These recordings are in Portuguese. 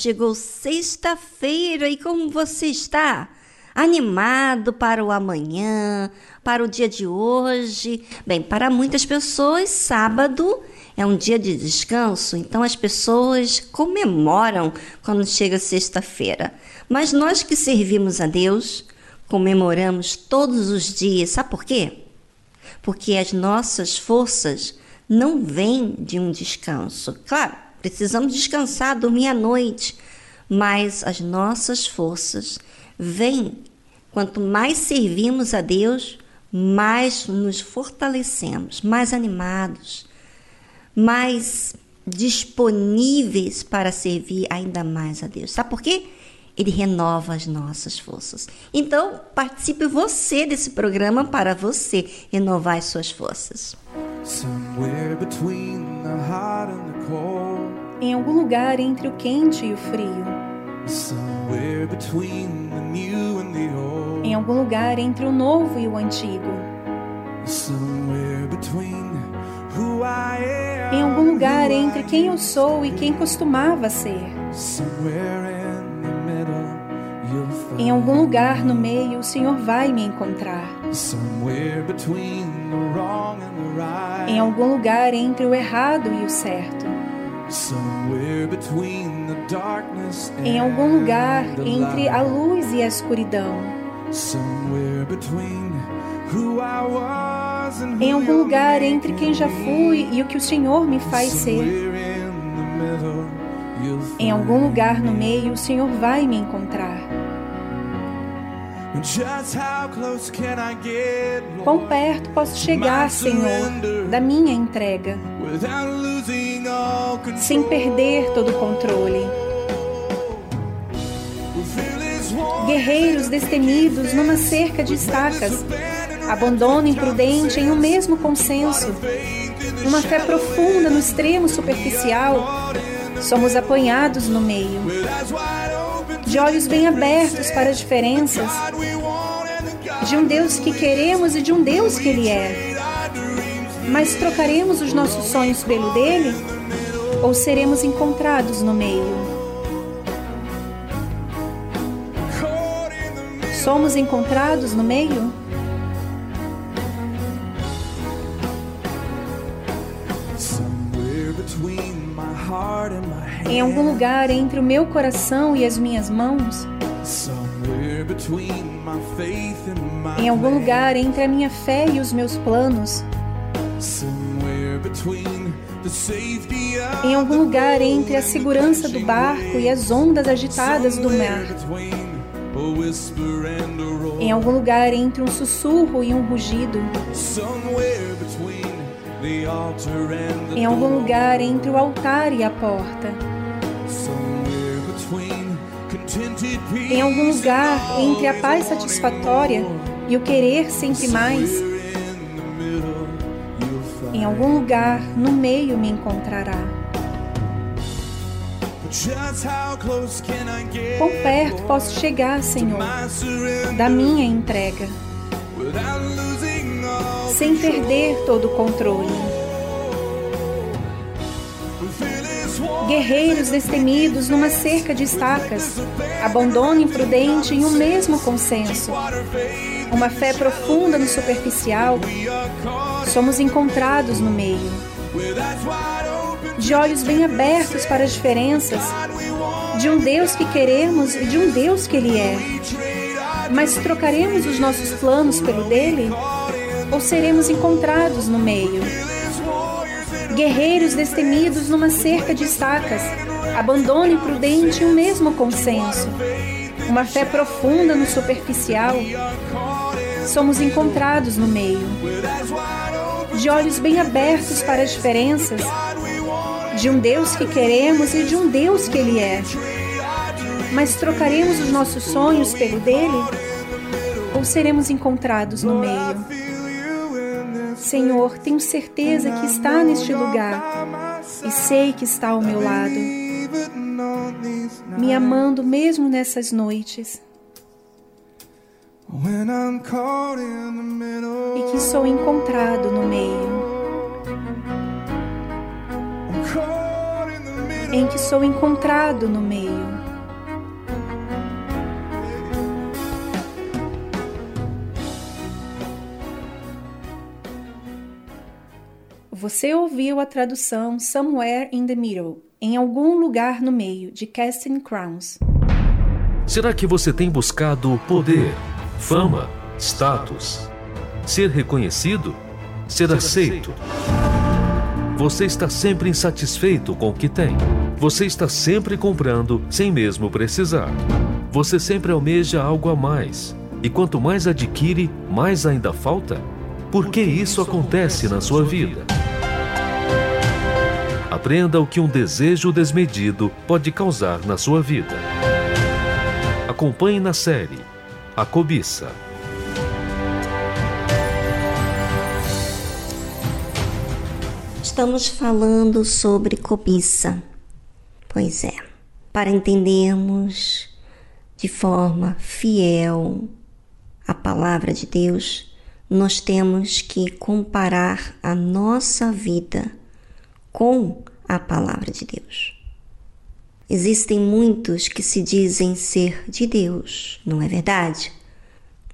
Chegou sexta-feira e como você está? Animado para o amanhã, para o dia de hoje? Bem, para muitas pessoas, sábado é um dia de descanso, então as pessoas comemoram quando chega sexta-feira. Mas nós que servimos a Deus, comemoramos todos os dias. Sabe por quê? Porque as nossas forças não vêm de um descanso. Claro, Precisamos descansar, dormir à noite, mas as nossas forças vêm. Quanto mais servimos a Deus, mais nos fortalecemos, mais animados, mais disponíveis para servir ainda mais a Deus. Sabe por quê? Ele renova as nossas forças. Então, participe você desse programa para você renovar as suas forças. Somewhere between the and the em algum lugar entre o quente e o frio. Em algum lugar entre o novo e o antigo. Em algum lugar entre quem eu sou e quem costumava ser. Em algum lugar no meio, o Senhor vai me encontrar. Em algum lugar entre o errado e o certo. Em algum lugar entre a luz e a escuridão. Em algum lugar entre quem já fui e o que o Senhor me faz ser. Em algum lugar no meio, o Senhor vai me encontrar. Quão perto posso chegar, Senhor, da minha entrega? Sem perder todo o controle. Guerreiros destemidos numa cerca de estacas, abandono imprudente em um mesmo consenso, uma fé profunda no extremo superficial, somos apanhados no meio. De olhos bem abertos para as diferenças, de um Deus que queremos e de um Deus que Ele é. Mas trocaremos os nossos sonhos pelo dele? Ou seremos encontrados no meio? Somos encontrados no meio? Em algum lugar entre o meu coração e as minhas mãos? Em algum lugar entre a minha fé e os meus planos? Em algum lugar entre a segurança do barco e as ondas agitadas do mar? Em algum lugar entre um sussurro e um rugido? Em algum lugar entre o altar e a porta? Em algum lugar entre a paz satisfatória e o querer sempre mais? Em algum lugar no meio me encontrará. Quão perto posso chegar, Senhor, da minha entrega, sem perder todo o controle? Guerreiros destemidos numa cerca de estacas, abandono imprudente em um mesmo consenso. Uma fé profunda no superficial, somos encontrados no meio. De olhos bem abertos para as diferenças, de um Deus que queremos e de um Deus que Ele é. Mas trocaremos os nossos planos pelo dele? Ou seremos encontrados no meio? guerreiros destemidos numa cerca de estacas, abandono imprudente e um mesmo consenso, uma fé profunda no superficial, somos encontrados no meio, de olhos bem abertos para as diferenças, de um Deus que queremos e de um Deus que Ele é. Mas trocaremos os nossos sonhos pelo dele? Ou seremos encontrados no meio? Senhor, tenho certeza que está neste lugar e sei que está ao meu lado, me amando mesmo nessas noites. E que sou encontrado no meio. Em que sou encontrado no meio. Você ouviu a tradução Somewhere in the Middle, em algum lugar no meio, de Casting Crowns. Será que você tem buscado poder, fama, status, ser reconhecido, ser aceito? Você está sempre insatisfeito com o que tem. Você está sempre comprando sem mesmo precisar. Você sempre almeja algo a mais. E quanto mais adquire, mais ainda falta? Por que isso acontece na sua vida? Aprenda o que um desejo desmedido pode causar na sua vida. Acompanhe na série A Cobiça. Estamos falando sobre cobiça. Pois é, para entendermos de forma fiel a palavra de Deus, nós temos que comparar a nossa vida com a palavra de Deus. Existem muitos que se dizem ser de Deus, não é verdade?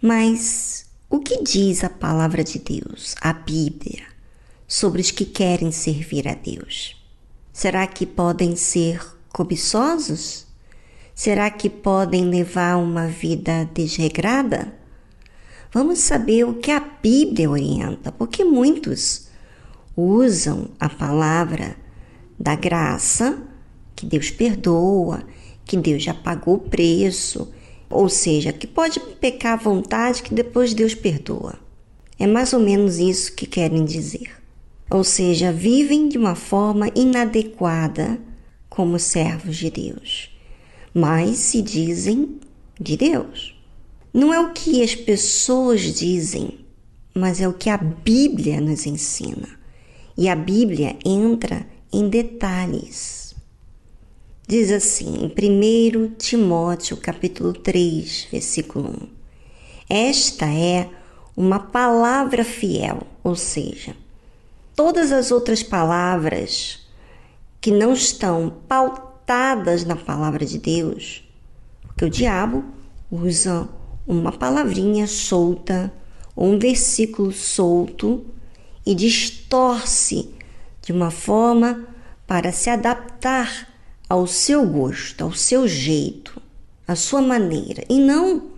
Mas o que diz a palavra de Deus, a Bíblia, sobre os que querem servir a Deus? Será que podem ser cobiçosos? Será que podem levar uma vida desregrada? Vamos saber o que a Bíblia orienta, porque muitos usam a palavra da graça, que Deus perdoa, que Deus já pagou o preço, ou seja, que pode pecar à vontade que depois Deus perdoa. É mais ou menos isso que querem dizer. Ou seja, vivem de uma forma inadequada como servos de Deus, mas se dizem de Deus. Não é o que as pessoas dizem, mas é o que a Bíblia nos ensina. E a Bíblia entra em detalhes. Diz assim, em 1 Timóteo capítulo 3, versículo 1. Esta é uma palavra fiel, ou seja, todas as outras palavras que não estão pautadas na palavra de Deus, porque o diabo usa uma palavrinha solta ou um versículo solto e distorce de uma forma para se adaptar ao seu gosto, ao seu jeito, à sua maneira e não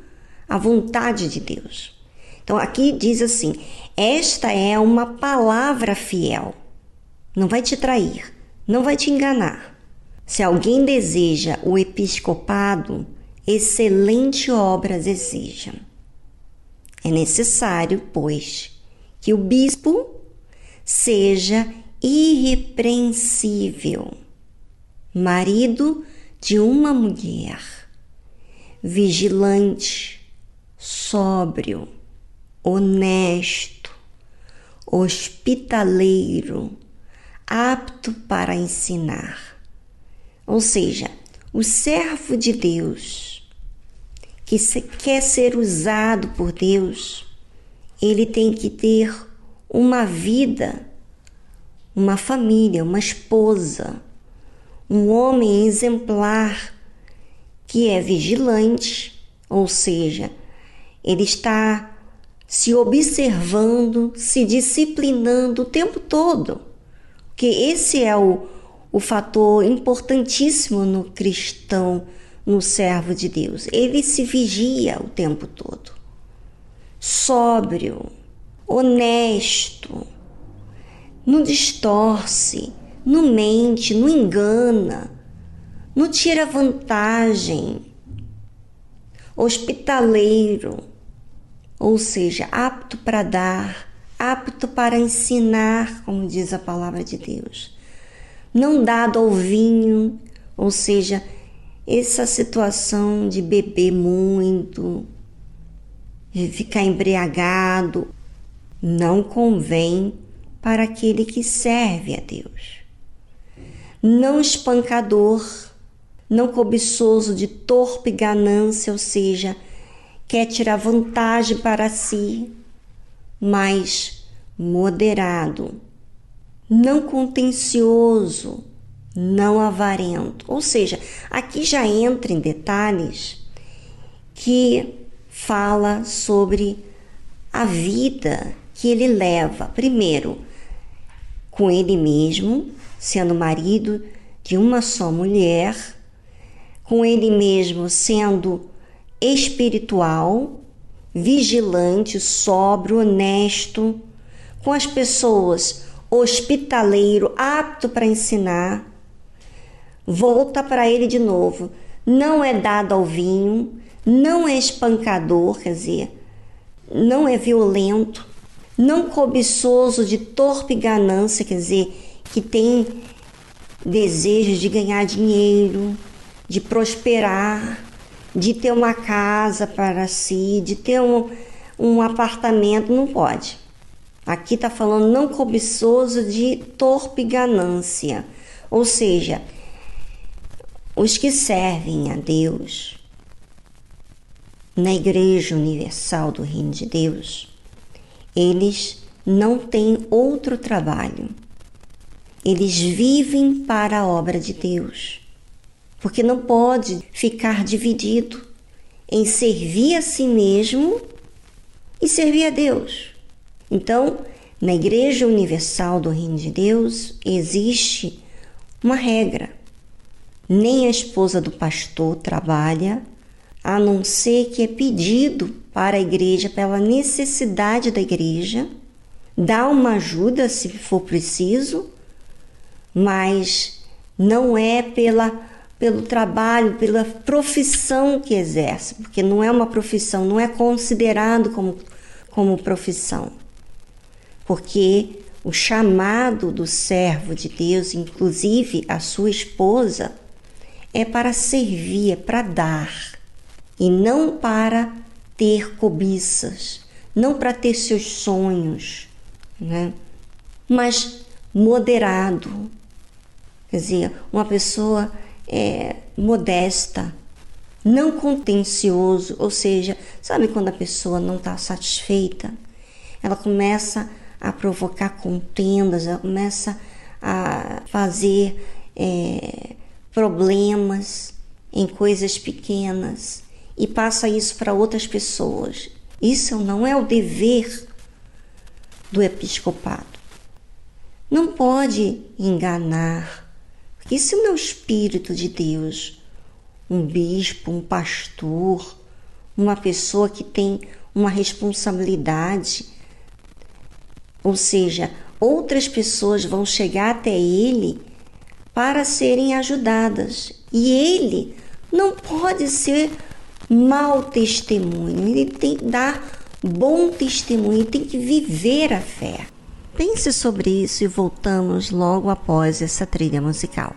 à vontade de Deus. Então aqui diz assim: esta é uma palavra fiel, não vai te trair, não vai te enganar. Se alguém deseja o episcopado, excelente obras exija. É necessário, pois, que o bispo seja irrepreensível, marido de uma mulher, vigilante, sóbrio, honesto, hospitaleiro, apto para ensinar. Ou seja, o servo de Deus que quer ser usado por Deus, ele tem que ter uma vida, uma família, uma esposa, um homem exemplar que é vigilante, ou seja, ele está se observando, se disciplinando o tempo todo, que esse é o, o fator importantíssimo no cristão, no servo de Deus. Ele se vigia o tempo todo, sóbrio, honesto, não distorce, não mente, não engana, não tira vantagem, hospitaleiro, ou seja, apto para dar, apto para ensinar, como diz a palavra de Deus. Não dado ao vinho, ou seja, essa situação de beber muito, de ficar embriagado, não convém para aquele que serve a Deus. Não espancador, não cobiçoso de torpe ganância, ou seja, quer tirar vantagem para si, mas moderado, não contencioso, não avarento. Ou seja, aqui já entra em detalhes que fala sobre a vida que ele leva, primeiro, com ele mesmo, sendo marido de uma só mulher, com ele mesmo sendo espiritual, vigilante, sóbrio, honesto, com as pessoas, hospitaleiro, apto para ensinar. Volta para ele de novo. Não é dado ao vinho, não é espancador, quer dizer, não é violento, não cobiçoso de torpe ganância, quer dizer, que tem desejos de ganhar dinheiro, de prosperar, de ter uma casa para si, de ter um, um apartamento, não pode. Aqui está falando não cobiçoso de torpe ganância, ou seja, os que servem a Deus na Igreja Universal do Reino de Deus, eles não têm outro trabalho. Eles vivem para a obra de Deus, porque não pode ficar dividido em servir a si mesmo e servir a Deus. Então, na Igreja Universal do Reino de Deus existe uma regra: nem a esposa do pastor trabalha a não ser que é pedido para a igreja, pela necessidade da igreja, dá uma ajuda se for preciso, mas não é pela pelo trabalho, pela profissão que exerce, porque não é uma profissão, não é considerado como, como profissão. Porque o chamado do servo de Deus, inclusive a sua esposa, é para servir, é para dar e não para ter cobiças, não para ter seus sonhos, né? mas moderado. Quer dizer, uma pessoa é, modesta, não contencioso, ou seja, sabe quando a pessoa não está satisfeita? Ela começa a provocar contendas, ela começa a fazer é, problemas, em coisas pequenas e passa isso para outras pessoas. Isso não é o dever do episcopado. Não pode enganar, isso não é o Espírito de Deus. Um bispo, um pastor, uma pessoa que tem uma responsabilidade, ou seja, outras pessoas vão chegar até ele para serem ajudadas e ele não pode ser mau testemunho, ele tem que dar bom testemunho, ele tem que viver a fé. Pense sobre isso e voltamos logo após essa trilha musical.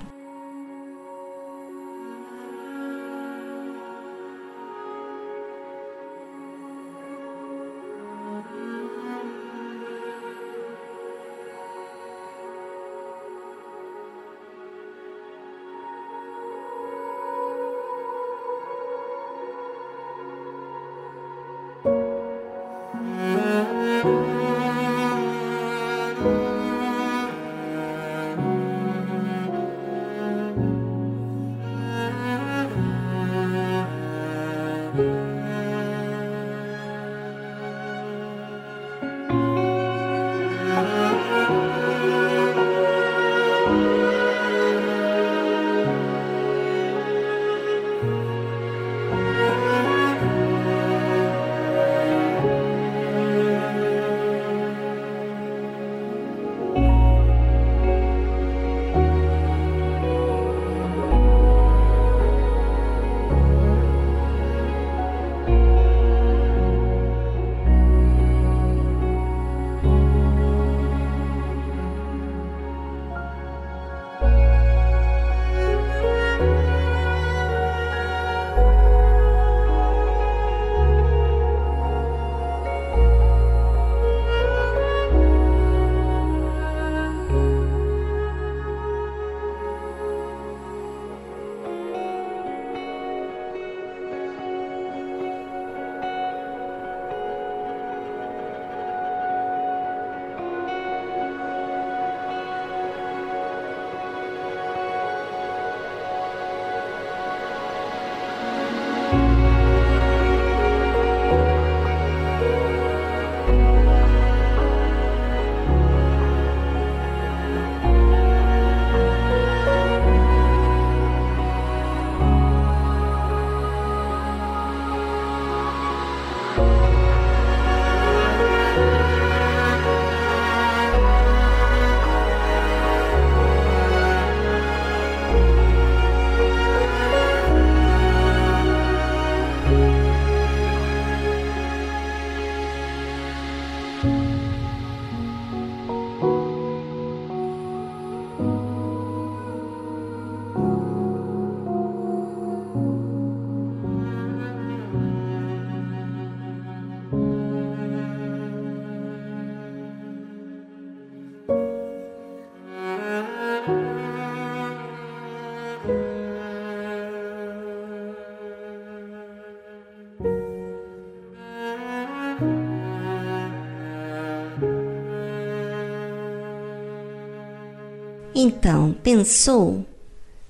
Então, pensou?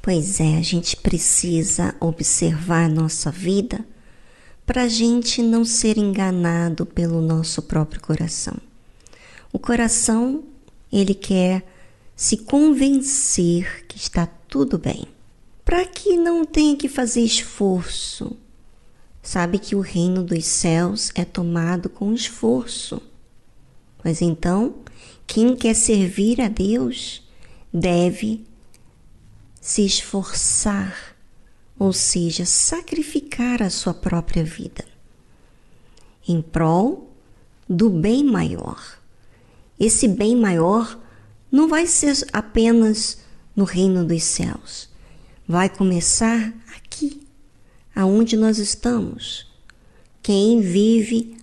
Pois é, a gente precisa observar nossa vida para a gente não ser enganado pelo nosso próprio coração. O coração, ele quer se convencer que está tudo bem, para que não tenha que fazer esforço. Sabe que o reino dos céus é tomado com esforço. Mas então, quem quer servir a Deus deve se esforçar, ou seja, sacrificar a sua própria vida em prol do bem maior. Esse bem maior não vai ser apenas no reino dos céus, vai começar aqui, aonde nós estamos. Quem vive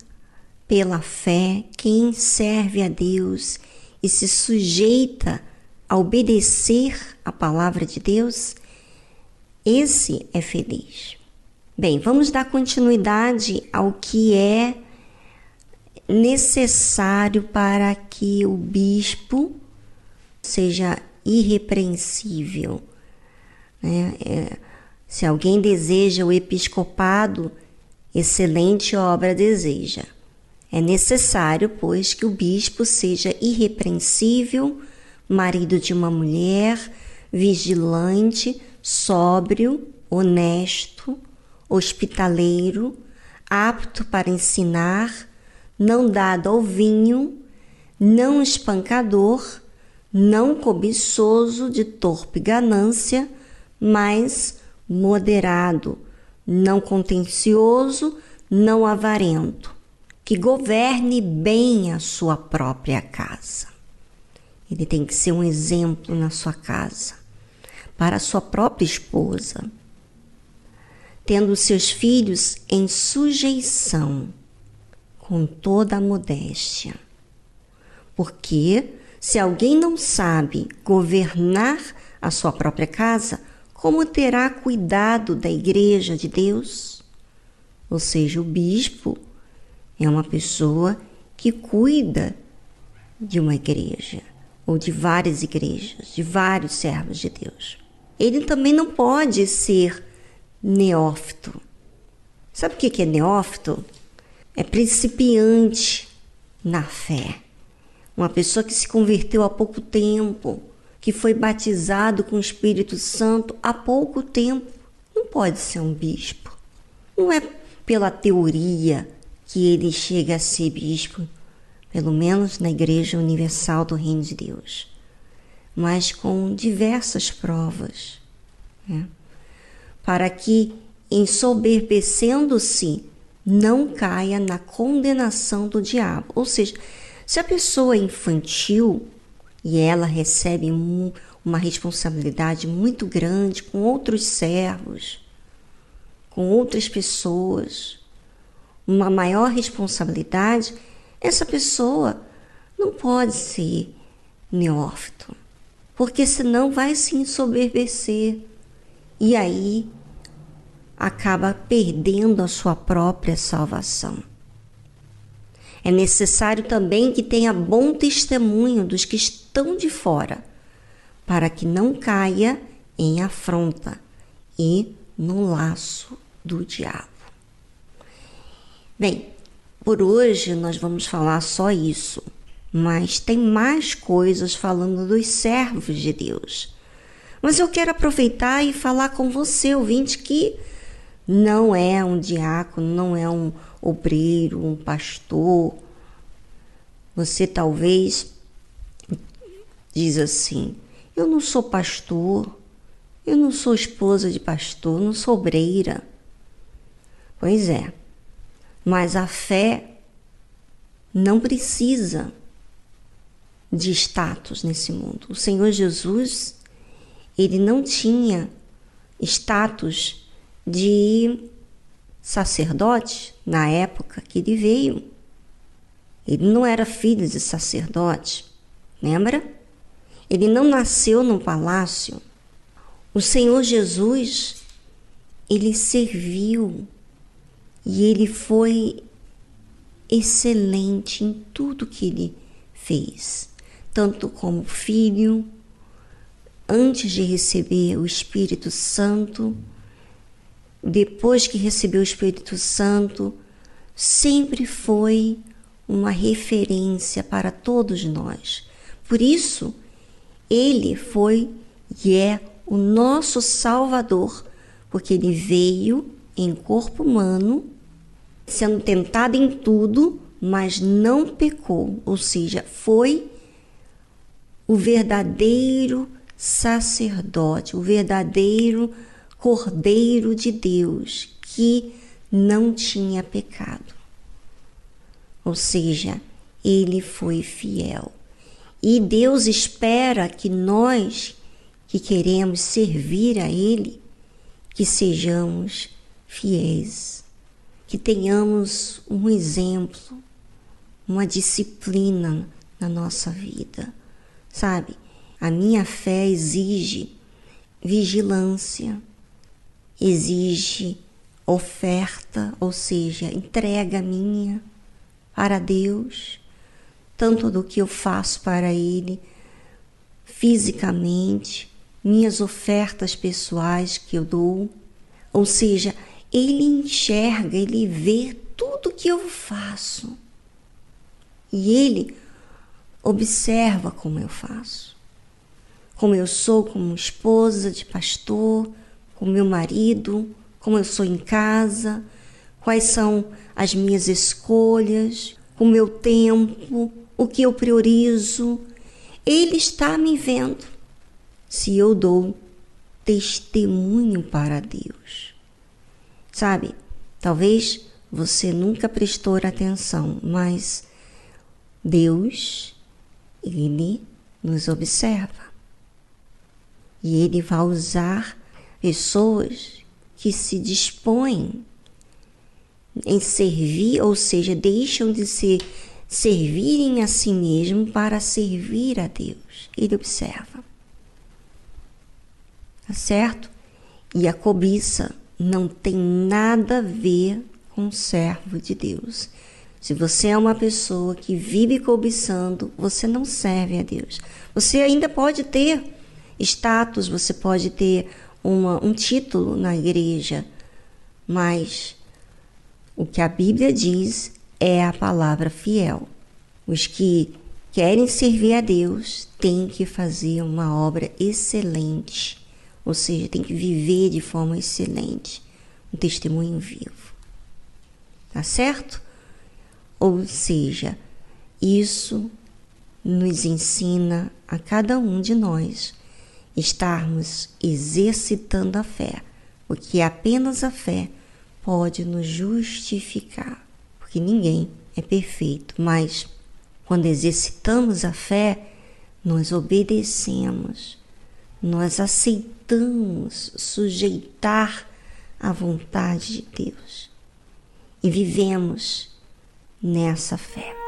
pela fé, quem serve a Deus e se sujeita a obedecer a palavra de Deus, esse é feliz. Bem, vamos dar continuidade ao que é necessário para que o bispo seja irrepreensível, Né? É, se alguém deseja o episcopado, excelente obra deseja. É necessário, pois, que o bispo seja irrepreensível, marido de uma mulher, vigilante, sóbrio, honesto, hospitaleiro, apto para ensinar, não dado ao vinho, não espancador, não cobiçoso de torpe ganância, mas moderado, não contencioso, não avarento, que governe bem a sua própria casa. Ele tem que ser um exemplo na sua casa, para a sua própria esposa, tendo seus filhos em sujeição, com toda a modéstia. Porque se alguém não sabe governar a sua própria casa, como terá cuidado da igreja de Deus? Ou seja, o bispo é uma pessoa que cuida de uma igreja ou de várias igrejas, de vários servos de Deus. Ele também não pode ser neófito. Sabe o que é neófito? É principiante na fé. Uma pessoa que se converteu há pouco tempo, que foi batizado com o Espírito Santo há pouco tempo, não pode ser um bispo. Não é pela teoria que ele chega a ser bispo, pelo menos na Igreja Universal do Reino de Deus, mas com diversas provas, né? para que, ensoberbecendo-se, não caia na condenação do diabo. Ou seja, se a pessoa é infantil, e ela recebe um, uma responsabilidade muito grande com outros servos, com outras pessoas, uma maior responsabilidade, essa pessoa não pode ser neófito, porque senão vai se ensoberbecer e aí acaba perdendo a sua própria salvação. É necessário também que tenha bom testemunho dos que estão de fora, para que não caia em afronta e no laço do diabo. Bem, por hoje nós vamos falar só isso, mas tem mais coisas falando dos servos de Deus. Mas eu quero aproveitar e falar com você, ouvinte, que não é um diácono, não é um obreiro, um pastor. Você talvez diz assim: eu não sou pastor, eu não sou esposa de pastor, não sou obreira. Pois é, mas a fé não precisa de status nesse mundo. O Senhor Jesus, ele não tinha status de sacerdote na época que ele veio. Ele não era filho de sacerdote, lembra? Ele não nasceu num palácio. O Senhor Jesus, ele serviu e ele foi excelente em tudo que ele fez, tanto como filho, antes de receber o Espírito Santo, depois que recebeu o Espírito Santo, sempre foi uma referência para todos nós. Por isso, ele foi e é o nosso Salvador, porque ele veio em corpo humano, sendo tentado em tudo, mas não pecou, ou seja, foi o verdadeiro sacerdote, o verdadeiro Cordeiro de Deus que não tinha pecado. Ou seja, ele foi fiel. E Deus espera que nós que queremos servir a Ele, que sejamos fiéis, que tenhamos um exemplo, uma disciplina na nossa vida. Sabe, a minha fé exige vigilância, exige oferta, ou seja, entrega minha para Deus, tanto do que eu faço para Ele fisicamente, minhas ofertas pessoais que eu dou. Ou seja, ele enxerga, ele vê tudo que eu faço. E ele observa como eu faço. Como eu sou como esposa de pastor, como meu marido, como eu sou em casa, quais são as minhas escolhas, o meu tempo, o que eu priorizo. Ele está me vendo se eu dou testemunho para Deus. Sabe, talvez você nunca prestou atenção, mas Deus, Ele nos observa. E Ele vai usar pessoas que se dispõem em servir, ou seja, deixam de se servirem a si mesmo para servir a Deus. Ele observa. Tá certo? E a cobiça não tem nada a ver com servo de Deus. Se você é uma pessoa que vive cobiçando, você não serve a Deus. Você ainda pode ter status, você pode ter uma, um título na igreja, mas o que a Bíblia diz é a palavra fiel. Os que querem servir a Deus têm que fazer uma obra excelente, ou seja, tem que viver de forma excelente, um testemunho vivo. Tá certo? Ou seja, isso nos ensina a cada um de nós estarmos exercitando a fé, porque apenas a fé pode nos justificar, porque ninguém é perfeito, mas quando exercitamos a fé, nós obedecemos, nós aceitamos sujeitar a vontade de Deus e vivemos nessa fé.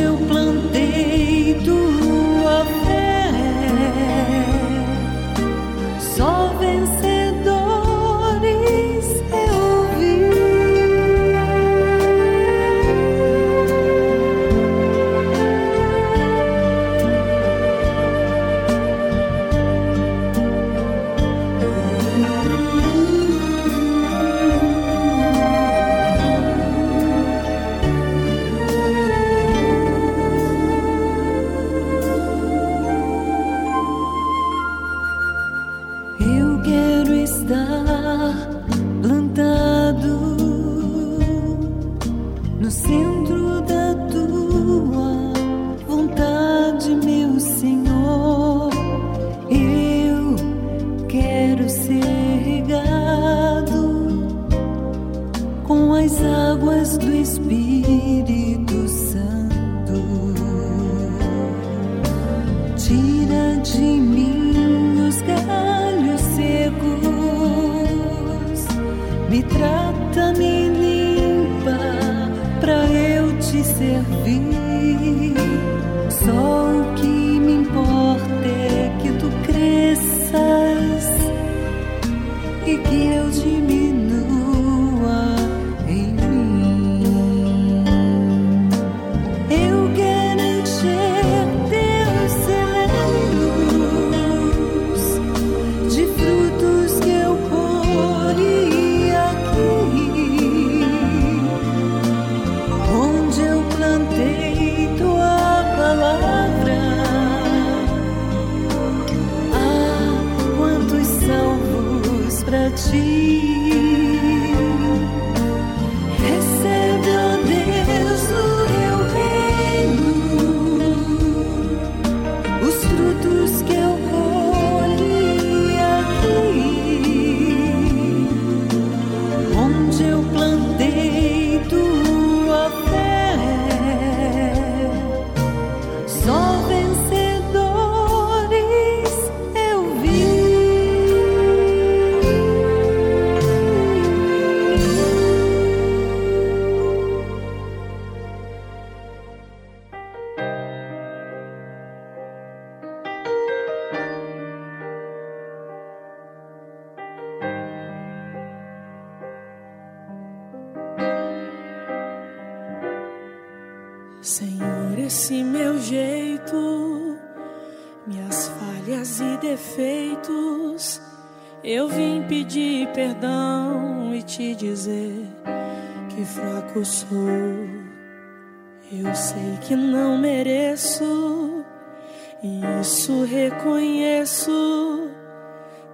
Eu plantei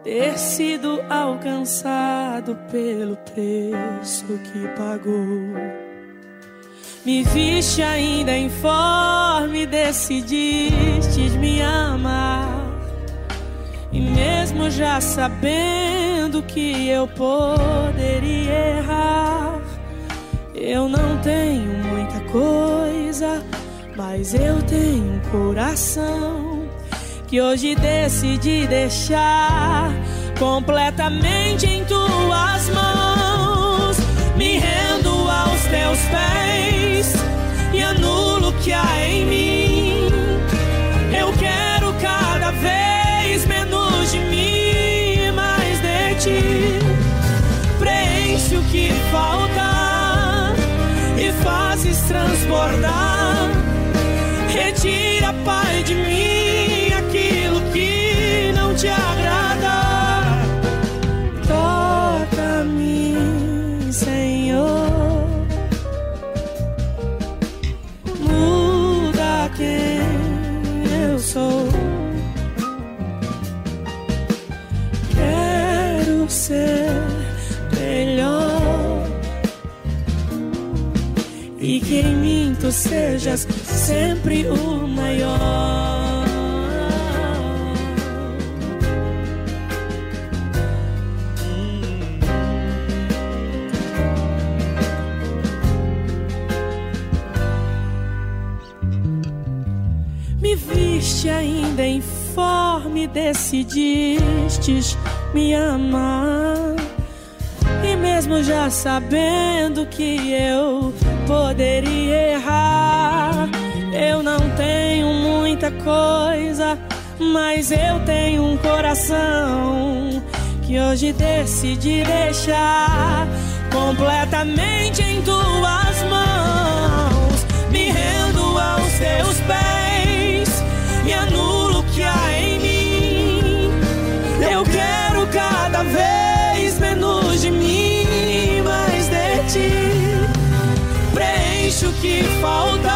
ter sido alcançado pelo preço que pagou. Me viste ainda informe, decidiste me amar. E mesmo já sabendo que eu poderia errar, eu não tenho muita coisa, mas eu tenho um coração que hoje decidi deixar completamente em tuas mãos. Me rendo aos teus pés e anulo o que há em mim. Eu quero cada vez menos de mim, mais de ti. Preenche o que falta e fazes transbordar. Retira, Pai, de mim ser melhor. E que em mim tu sejas sempre o maior. Me viste ainda informe, decidistes me amar. E mesmo já sabendo que eu poderia errar, eu não tenho muita coisa, mas eu tenho um coração que hoje decidi deixar completamente em tuas mãos. Me rendo aos teus pés que falta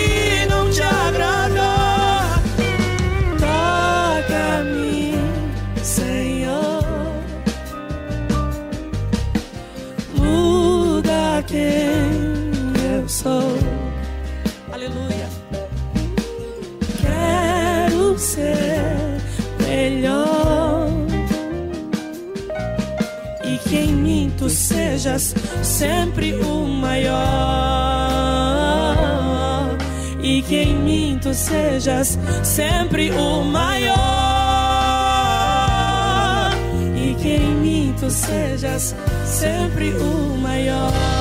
sou. Aleluia. Quero ser melhor e que em mim tu sejas sempre o maior e que em mim tu sejas sempre o maior e que em mim tu sejas sempre o maior.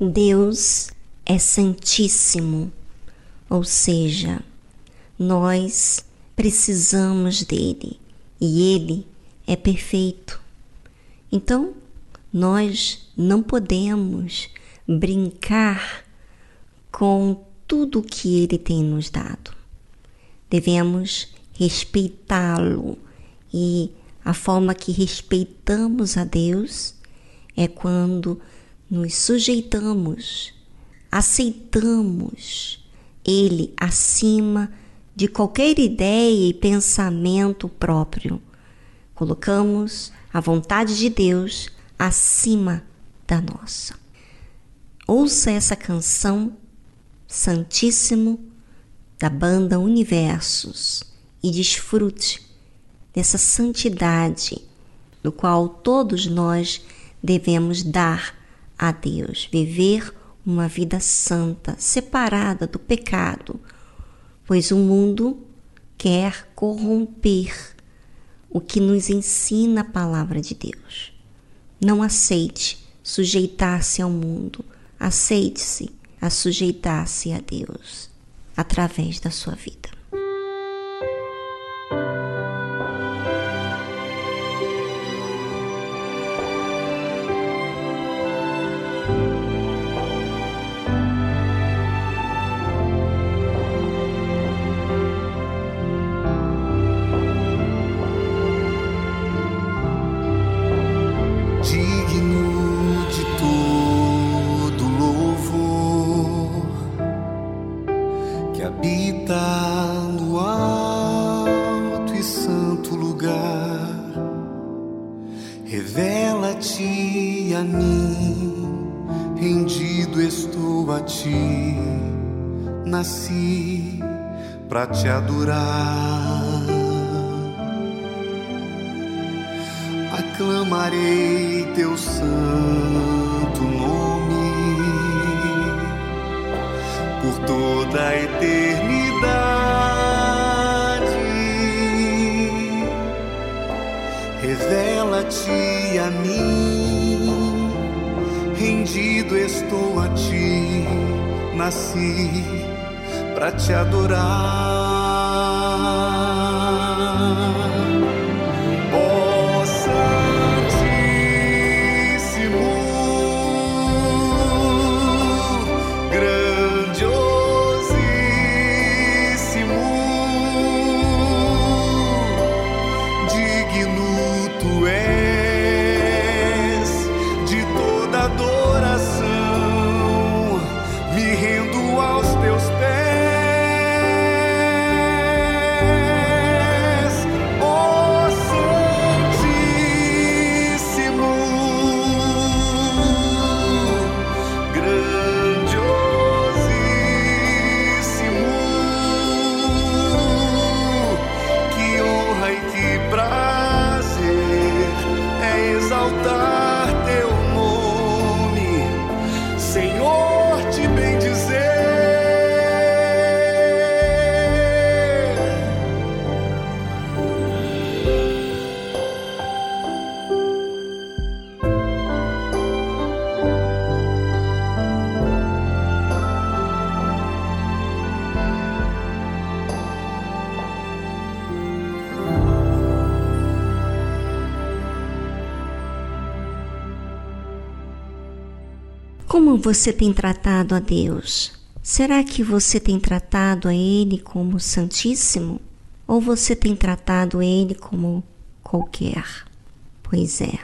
Deus é santíssimo, ou seja, nós precisamos dele e ele é perfeito. Então, nós não podemos brincar com tudo que ele tem nos dado. devemos respeitá-lo. E a forma que respeitamos a Deus é quando nos sujeitamos, aceitamos Ele acima de qualquer ideia e pensamento próprio. Colocamos a vontade de Deus acima da nossa. Ouça essa canção Santíssimo da banda Universos e desfrute dessa santidade no qual todos nós devemos dar a Deus, viver uma vida santa, separada do pecado, pois o mundo quer corromper o que nos ensina a palavra de Deus. Não aceite sujeitar-se ao mundo, aceite-se a sujeitar-se a Deus através da sua vida. Adorar. Aclamarei teu santo nome por toda a eternidade. Revela-te a mim, rendido estou a ti, nasci para te adorar. Você tem tratado a Deus? Será que você tem tratado a Ele como Santíssimo? Ou você tem tratado Ele como qualquer? Pois é,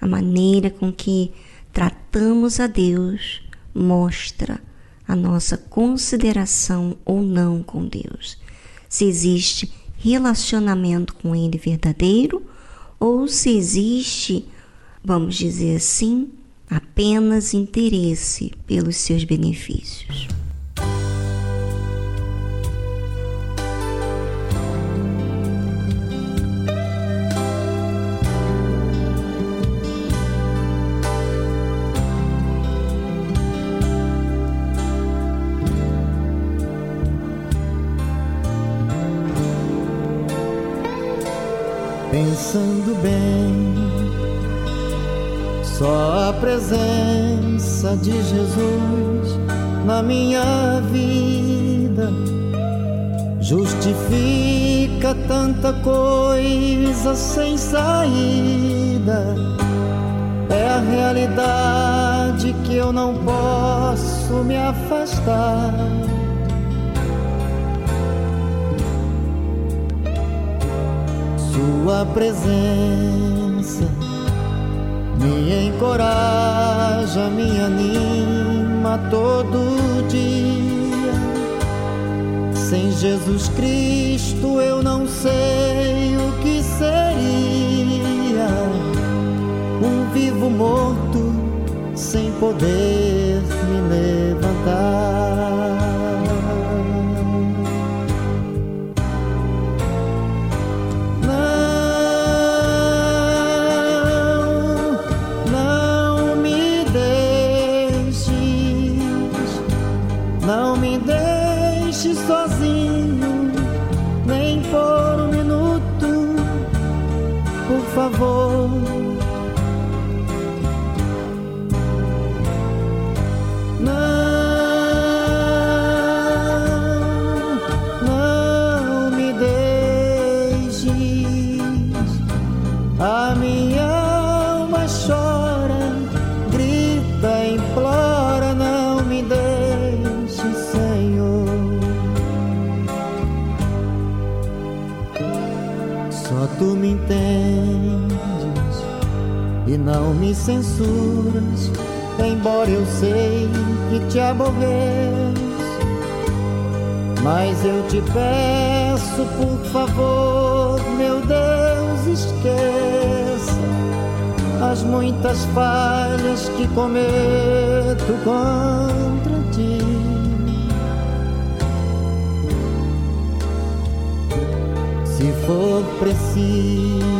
a maneira com que tratamos a Deus mostra a nossa consideração ou não com Deus. Se existe relacionamento com Ele verdadeiro ou se existe, vamos dizer assim, apenas interesse pelos seus benefícios. Pensando bem só a presença de Jesus na minha vida justifica tanta coisa sem saída. É a realidade que eu não posso me afastar. Sua presença me encoraja, me anima todo dia. Sem Jesus Cristo eu não sei o que seria. Um vivo morto sem poder me levantar. Me censuras, embora eu sei que te aborreço. Mas eu te peço, por favor, meu Deus, esqueça as muitas falhas que cometo contra ti. Se for preciso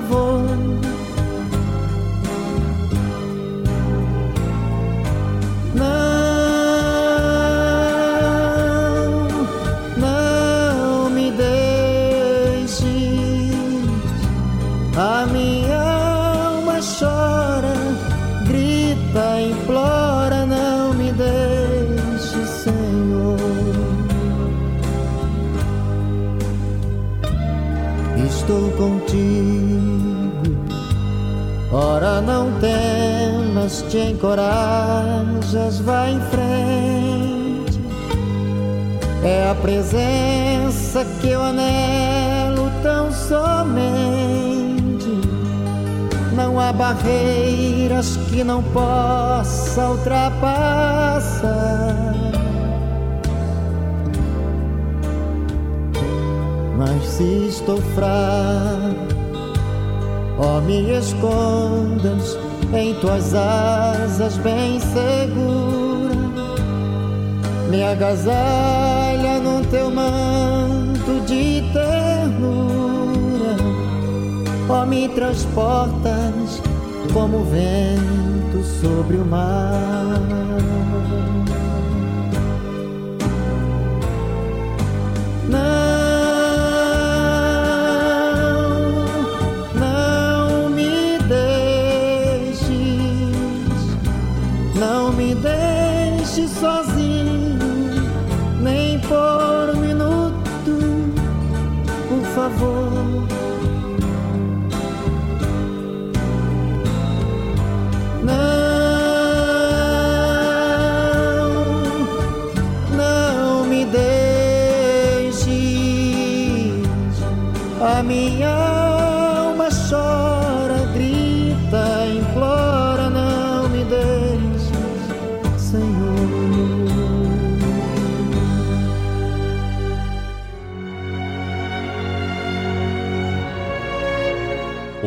favor. Te encorajas, vai em frente. É a presença que eu anelo tão somente. Não há barreiras que não possa ultrapassar. Mas se estou fraco, ó, me escondas em tuas asas bem segura, me agasalha no teu manto de ternura, ó me transportas como vento sobre o mar.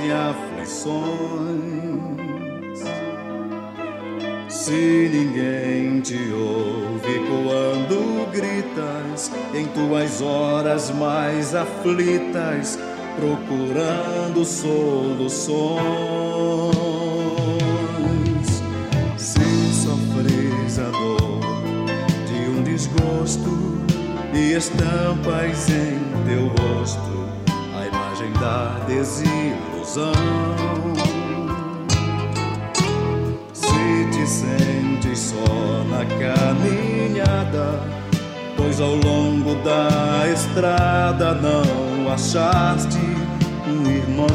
e aflições. Se ninguém te ouve quando gritas, em tuas horas mais aflitas, procurando soluções. Se sofres a dor de um desgosto e estampas em teu rosto a imagem da desilusão. Se te sentes só na caminhada, pois ao longo da estrada não achaste um irmão.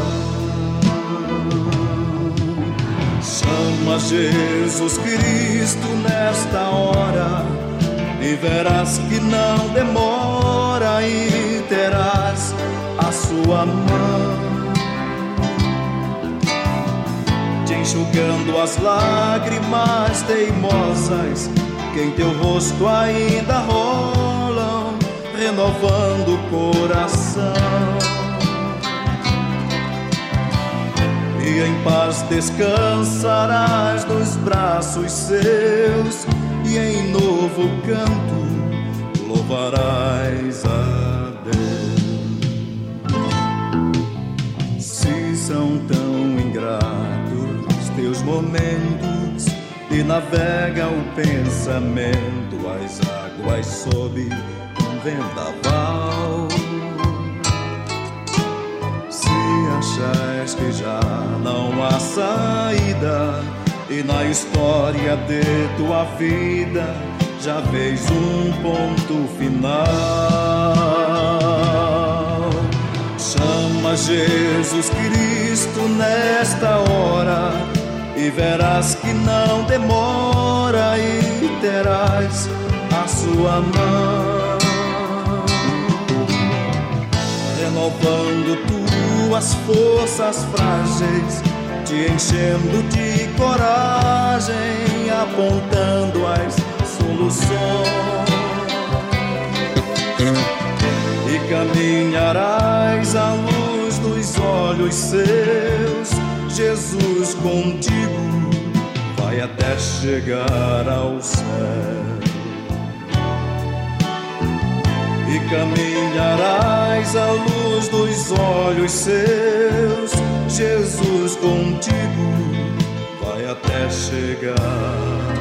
Chama Jesus Cristo nesta hora e verás que não demora e terás a sua mão enxugando as lágrimas teimosas que em teu rosto ainda rolam, renovando o coração. e em paz descansarás nos braços seus, e em novo canto louvarás a momentos, e navega o pensamento as águas sob um vendaval. achas que já não há saída e na história de tua vida já vês um ponto final. Chama Jesus Cristo nesta hora e verás que não demora e terás a sua mão renovando tuas forças frágeis, te enchendo de coragem, apontando as soluções. E caminharás à luz dos olhos seus, Jesus contigo vai até chegar ao céu. e caminharás à luz dos olhos seus. Jesus contigo vai até chegar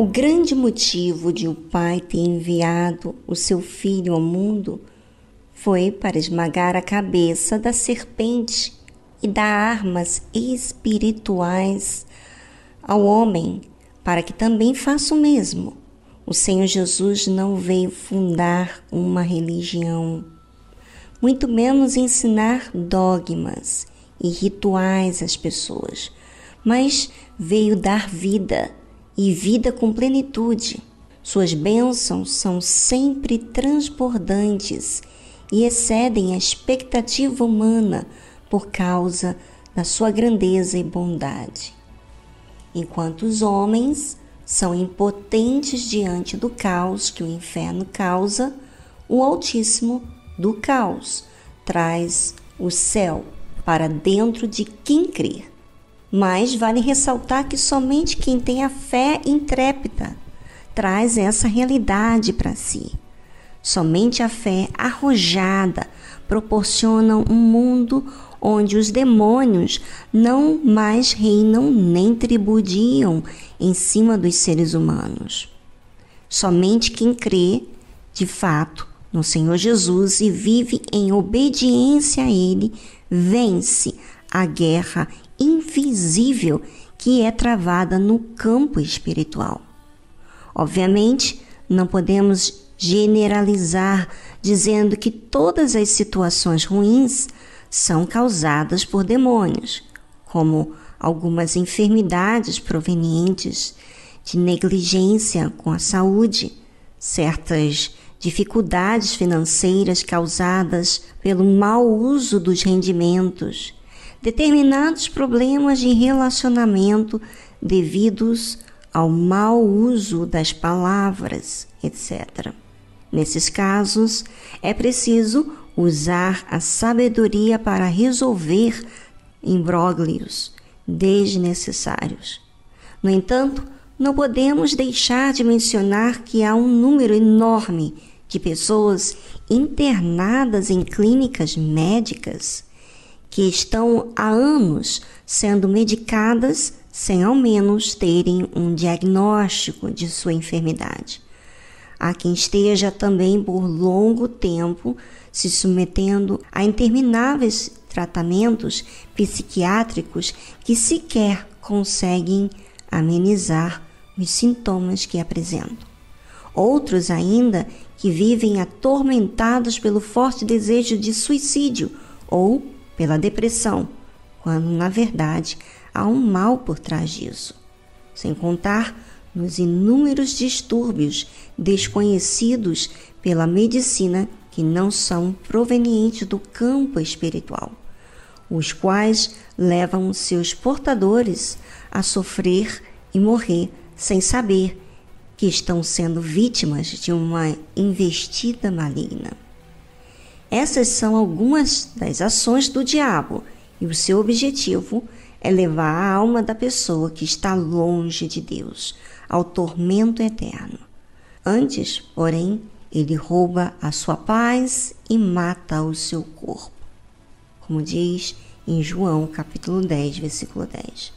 O grande motivo de o Pai ter enviado o seu Filho ao mundo foi para esmagar a cabeça da serpente e dar armas espirituais ao homem, para que também faça o mesmo. O Senhor Jesus não veio fundar uma religião, muito menos ensinar dogmas e rituais às pessoas, mas veio dar vida e vida com plenitude. Suas bênçãos são sempre transbordantes e excedem a expectativa humana por causa da sua grandeza e bondade. Enquanto os homens são impotentes diante do caos que o inferno causa, o Altíssimo do caos traz o céu para dentro de quem crê. Mas vale ressaltar que somente quem tem a fé intrépida traz essa realidade para si. Somente a fé arrojada proporciona um mundo onde os demônios não mais reinam nem tribudiam em cima dos seres humanos. Somente quem crê, de fato, no Senhor Jesus e vive em obediência a Ele, vence a guerra invisível que é travada no campo espiritual. Obviamente, não podemos generalizar dizendo que todas as situações ruins são causadas por demônios, como algumas enfermidades provenientes de negligência com a saúde, certas dificuldades financeiras causadas pelo mau uso dos rendimentos, determinados problemas de relacionamento devidos ao mau uso das palavras, etc. Nesses casos, é preciso usar a sabedoria para resolver imbróglios desnecessários. No entanto, não podemos deixar de mencionar que há um número enorme de pessoas internadas em clínicas médicas que estão há anos sendo medicadas sem ao menos terem um diagnóstico de sua enfermidade. Há quem esteja também por longo tempo se submetendo a intermináveis tratamentos psiquiátricos que sequer conseguem amenizar os sintomas que apresentam. Outros ainda que vivem atormentados pelo forte desejo de suicídio ou pela depressão, quando na verdade há um mal por trás disso. Sem contar nos inúmeros distúrbios desconhecidos pela medicina que não são provenientes do campo espiritual, os quais levam seus portadores a sofrer e morrer sem saber que estão sendo vítimas de uma investida maligna. Essas são algumas das ações do diabo e o seu objetivo é levar a alma da pessoa que está longe de Deus ao tormento eterno. Antes, porém, ele rouba a sua paz e mata o seu corpo. Como diz em João capítulo 10, versículo 10.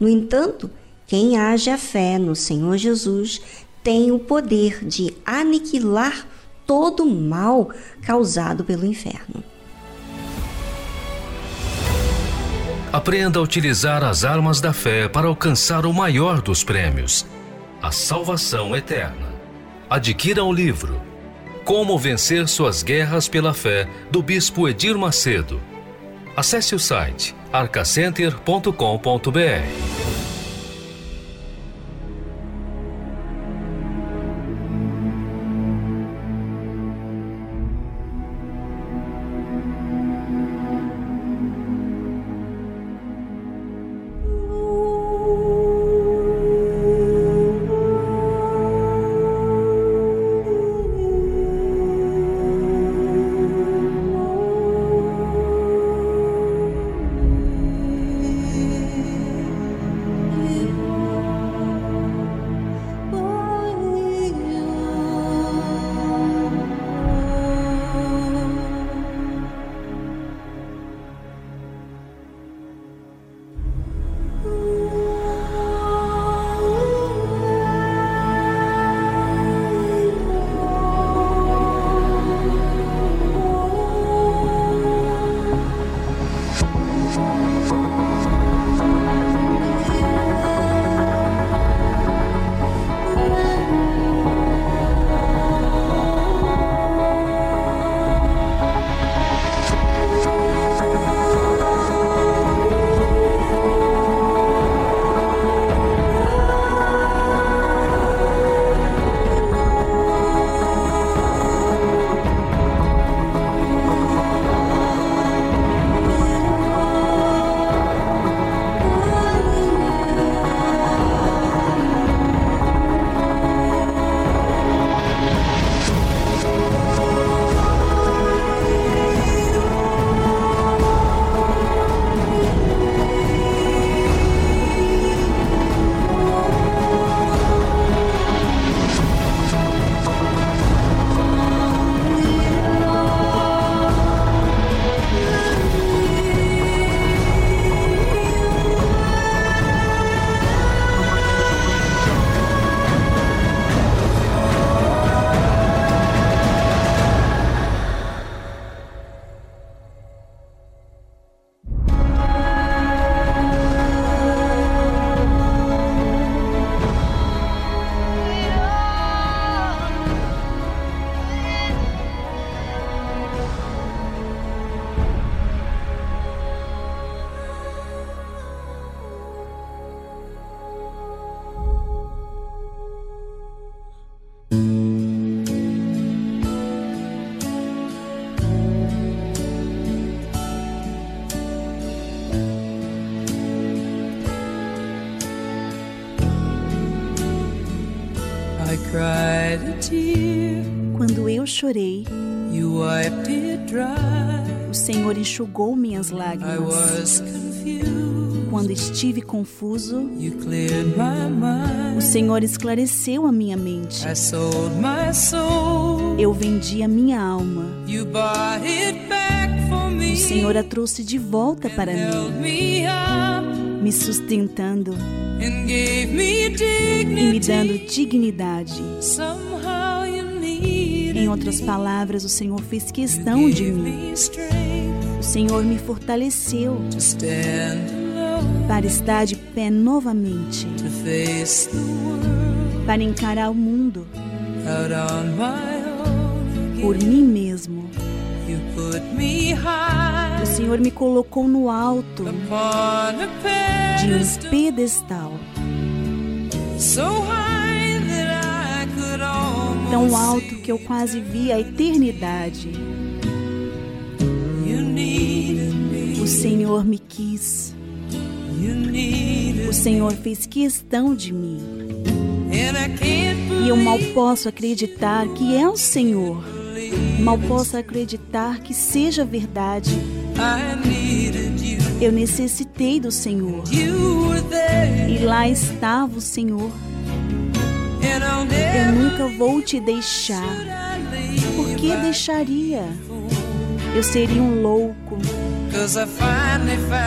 No entanto, quem age a fé no Senhor Jesus tem o poder de aniquilar todo o mal causado pelo inferno. Aprenda a utilizar as armas da fé para alcançar o maior dos prêmios, a salvação eterna. Adquira o livro Como Vencer Suas Guerras pela Fé, do Bispo Edir Macedo. Acesse o site arcacenter.com.br. enxugou minhas lágrimas. Quando estive confuso, o Senhor esclareceu a minha mente. Eu vendi a minha alma. O Senhor a trouxe de volta para mim, me sustentando e me dando dignidade. Em outras palavras, o Senhor fez questão de mim. Senhor me fortaleceu para estar de pé novamente, para encarar o mundo por mim mesmo. O Senhor me colocou no alto de um pedestal, tão alto que eu quase vi a eternidade. Senhor me quis, o Senhor fez questão de mim. E eu mal posso acreditar que é o Senhor. Mal posso acreditar que seja verdade. Eu necessitei do Senhor. E lá estava o Senhor. Eu nunca vou te deixar. Por que deixaria? Eu seria um louco,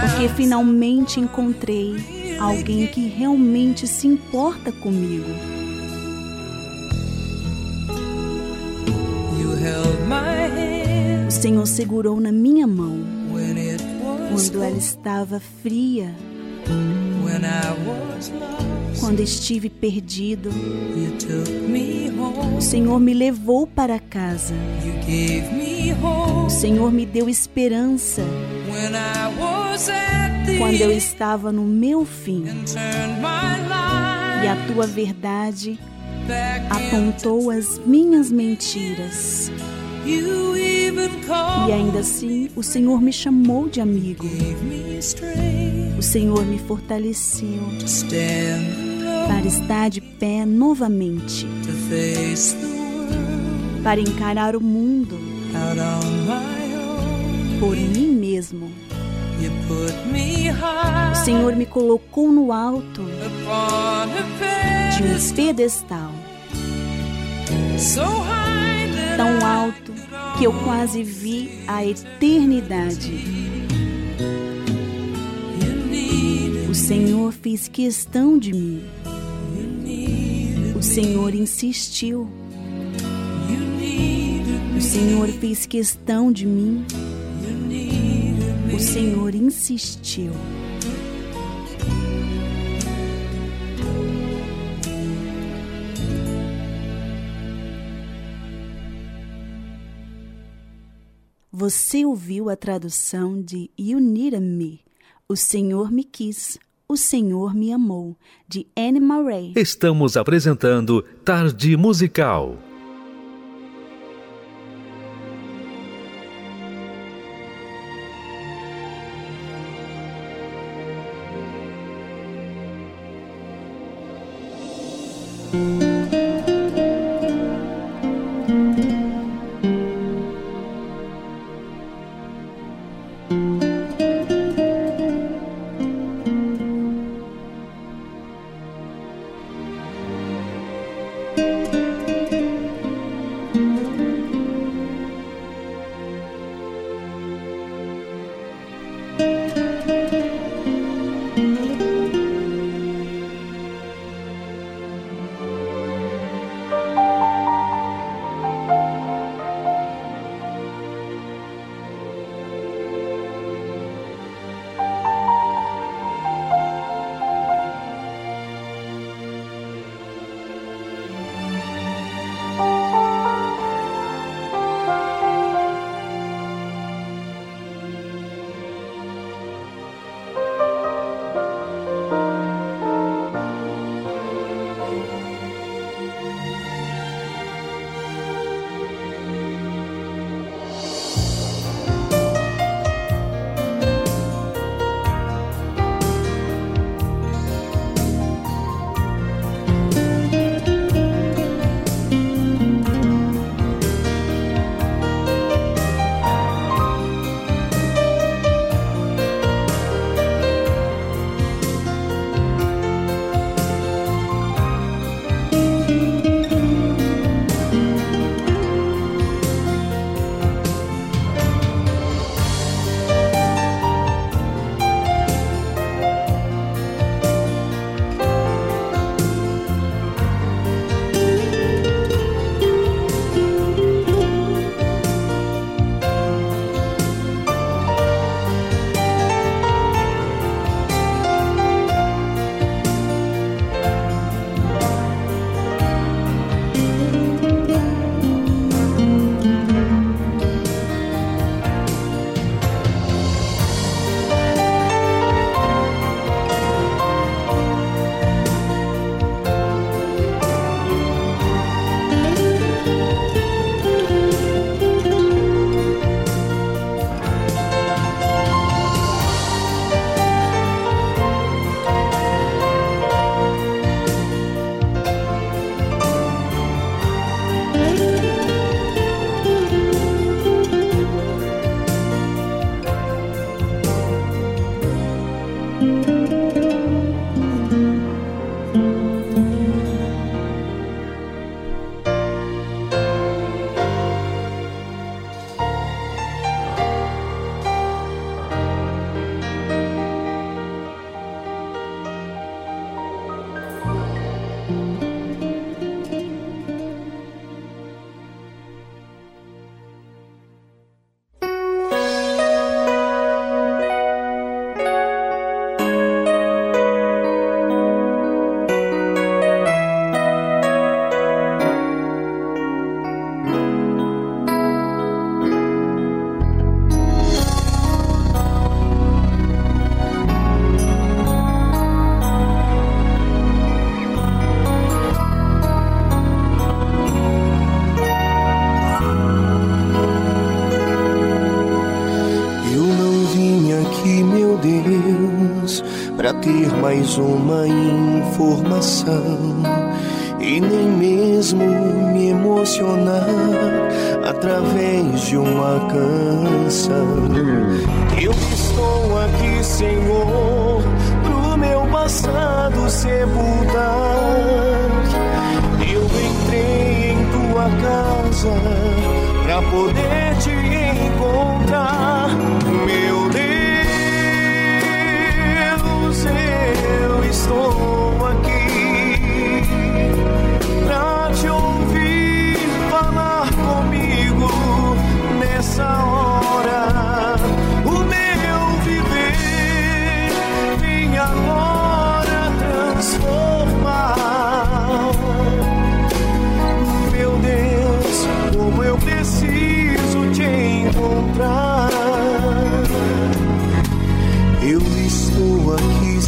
porque finalmente encontrei alguém que realmente se importa comigo. O Senhor segurou na minha mão quando ela estava fria, quando estive perdido. O Senhor me levou para casa. O Senhor me deu esperança quando eu estava no meu fim. E a tua verdade apontou as minhas mentiras. E ainda assim, o Senhor me chamou de amigo. O Senhor me fortaleceu para estar de pé novamente, para encarar o mundo por mim mesmo. O Senhor me colocou no alto de um pedestal, tão alto que eu quase vi a eternidade. O Senhor fez questão de mim. O Senhor insistiu. O Senhor fez questão de mim. O Senhor insistiu. Você ouviu a tradução de You Needed Me. O Senhor me quis. O Senhor me amou. De Anne Murray. Estamos apresentando Tarde Musical. Ter mais uma informação e nem mesmo me emocionar através de uma canção. Eu estou aqui, Senhor, pro meu passado sepultar. Eu entrei em tua casa pra poder te encontrar, meu Deus. Eu estou aqui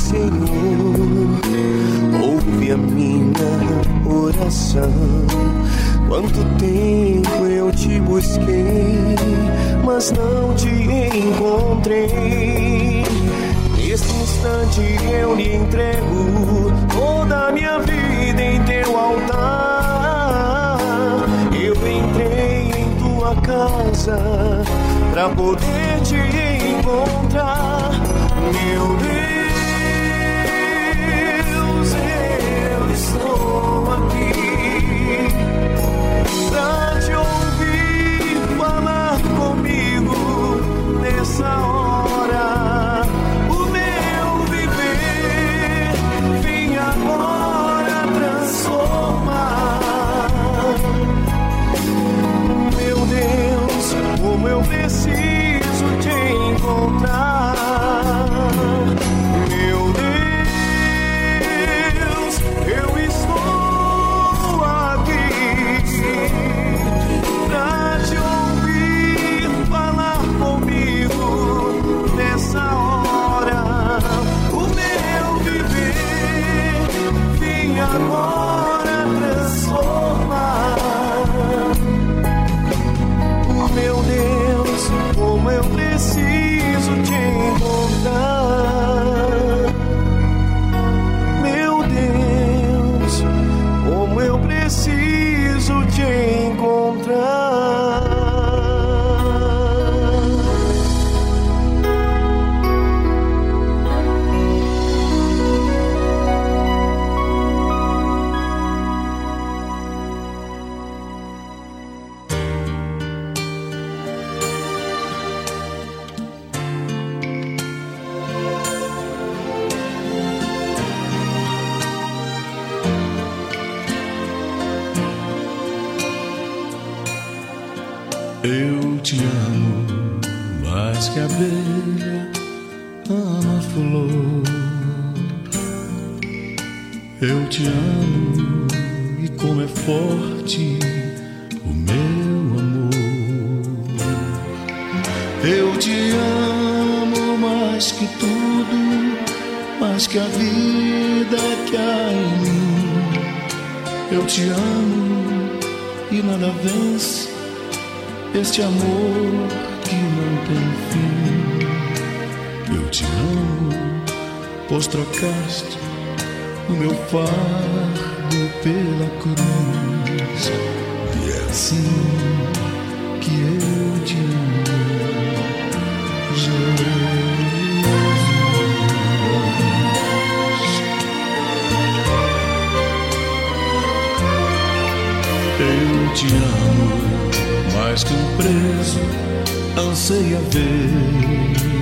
Senhor. Ouve a minha oração. Quanto tempo eu te busquei, mas não te encontrei. Nesse instante eu lhe entrego toda a minha vida em teu altar. Eu entrei em tua casa pra poder te encontrar, meu Deus. Estou aqui pra te ouvir falar comigo nessa hora. O meu viver vem agora transformar. Meu Deus, como eu preciso te encontrar. Eu te amo e como é forte o meu amor. Eu te amo mais que tudo, mais que a vida que há em mim. Eu te amo e nada vence este amor que não tem fim. Eu te amo, pois trocaste o meu fardo pela cruz. E é assim que eu te amo, Jesus. Eu te amo mais que um preso anseia ver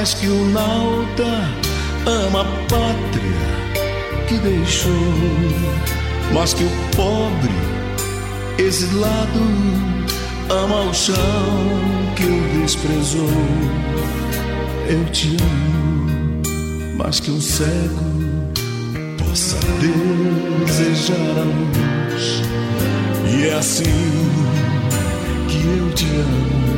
mais que o nauta ama a pátria que deixou, mais que o pobre exilado ama o chão que o desprezou. Eu te amo mais que um cego possa desejar a luz. E é assim que eu te amo,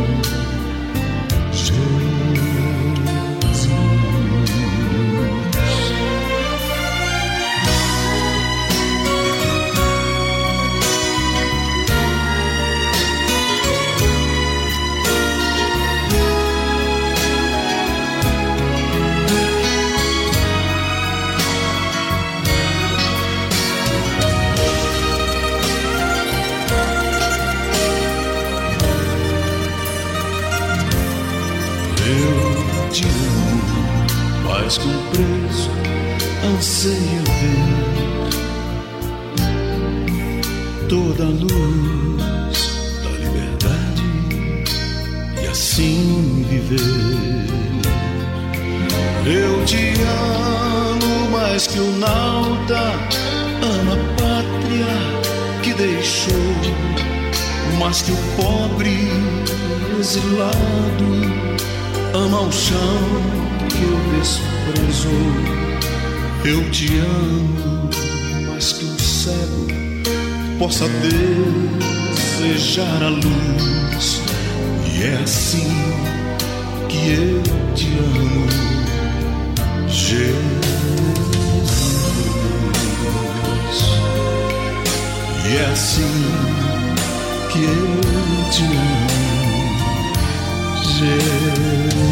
te amo mais que um cego possa desejar a luz. E é assim que eu te amo, Jesus. E é assim que eu te amo, Jesus.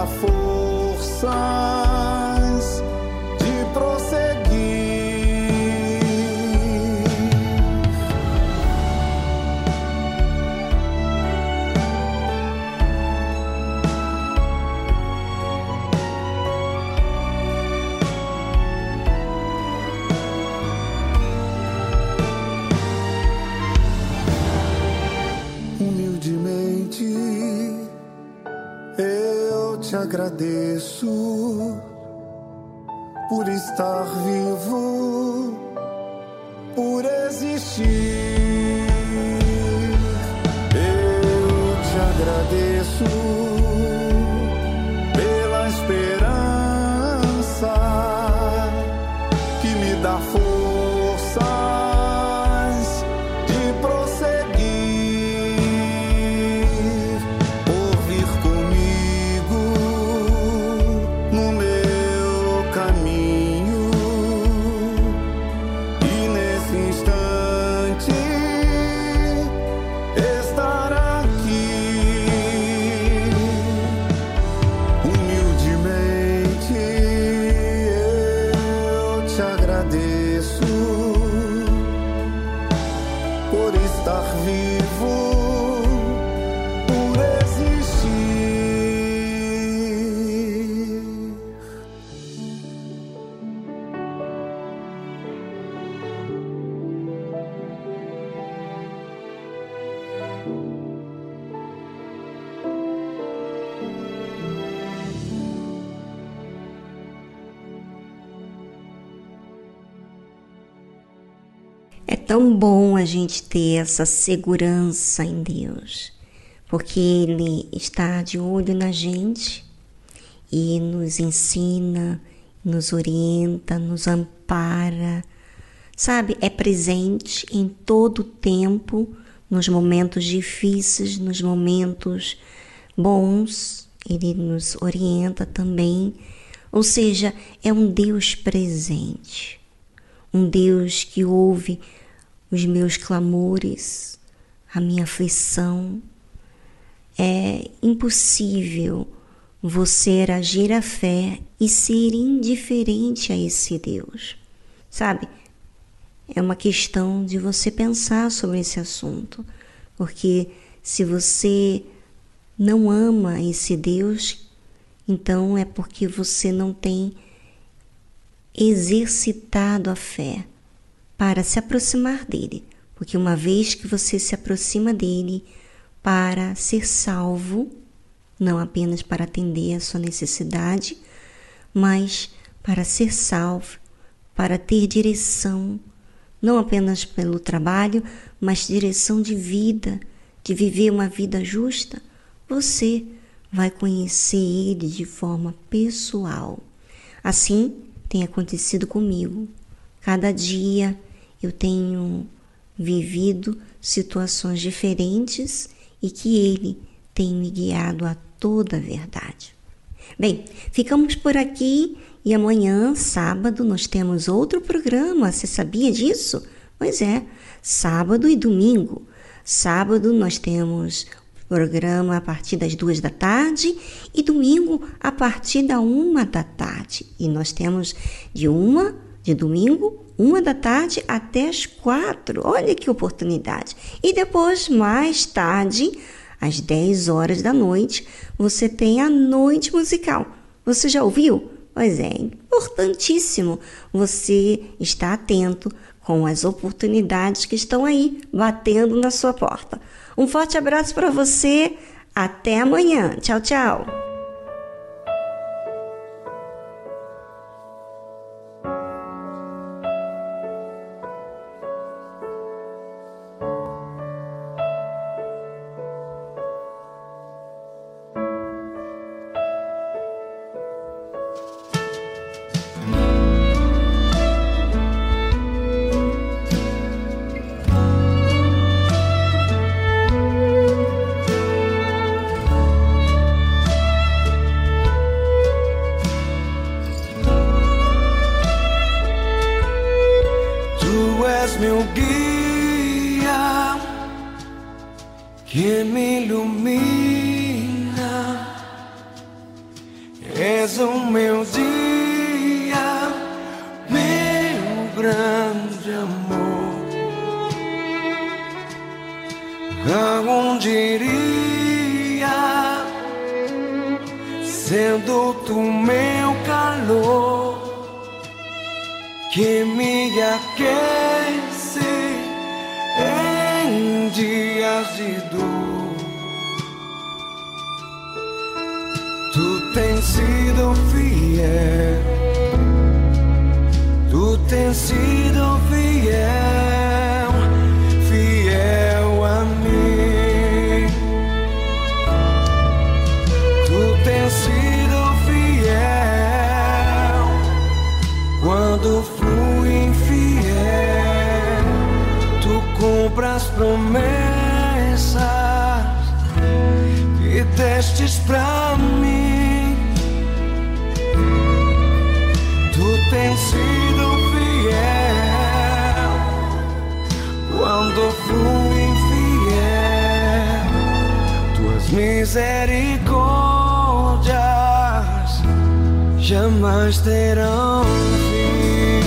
que agradeço por estar vivo, por existir. Gente ter essa segurança em Deus, porque Ele está de olho na gente e nos ensina, nos orienta, nos ampara, sabe? É presente em todo o tempo, nos momentos difíceis, nos momentos bons, Ele nos orienta também. Ou seja, é um Deus presente, um Deus que ouve os meus clamores, a minha aflição. É impossível você agir a fé e ser indiferente a esse Deus. Sabe? É uma questão de você pensar sobre esse assunto, porque se você não ama esse Deus, então é porque você não tem exercitado a fé para se aproximar dele, porque uma vez que você se aproxima dele para ser salvo, não apenas para atender a sua necessidade, mas para ser salvo, para ter direção, não apenas pelo trabalho, mas direção de vida, de viver uma vida justa, você vai conhecer ele de forma pessoal. Assim tem acontecido comigo. Cada dia eu tenho vivido situações diferentes e que Ele tem me guiado a toda a verdade. Bem, ficamos por aqui e amanhã, sábado, nós temos outro programa. Você sabia disso? Pois é, sábado e domingo. Sábado nós temos programa a partir das duas da tarde e domingo a partir da uma da tarde. E nós temos de uma de domingo uma da tarde até as quatro. Olha que oportunidade! E depois, mais tarde, às 10 horas da noite, você tem a noite musical. Você já ouviu? Pois é, importantíssimo você estar atento com as oportunidades que estão aí batendo na sua porta. Um forte abraço para você. Até amanhã. Tchau, tchau. Misericórdias jamais terão fim.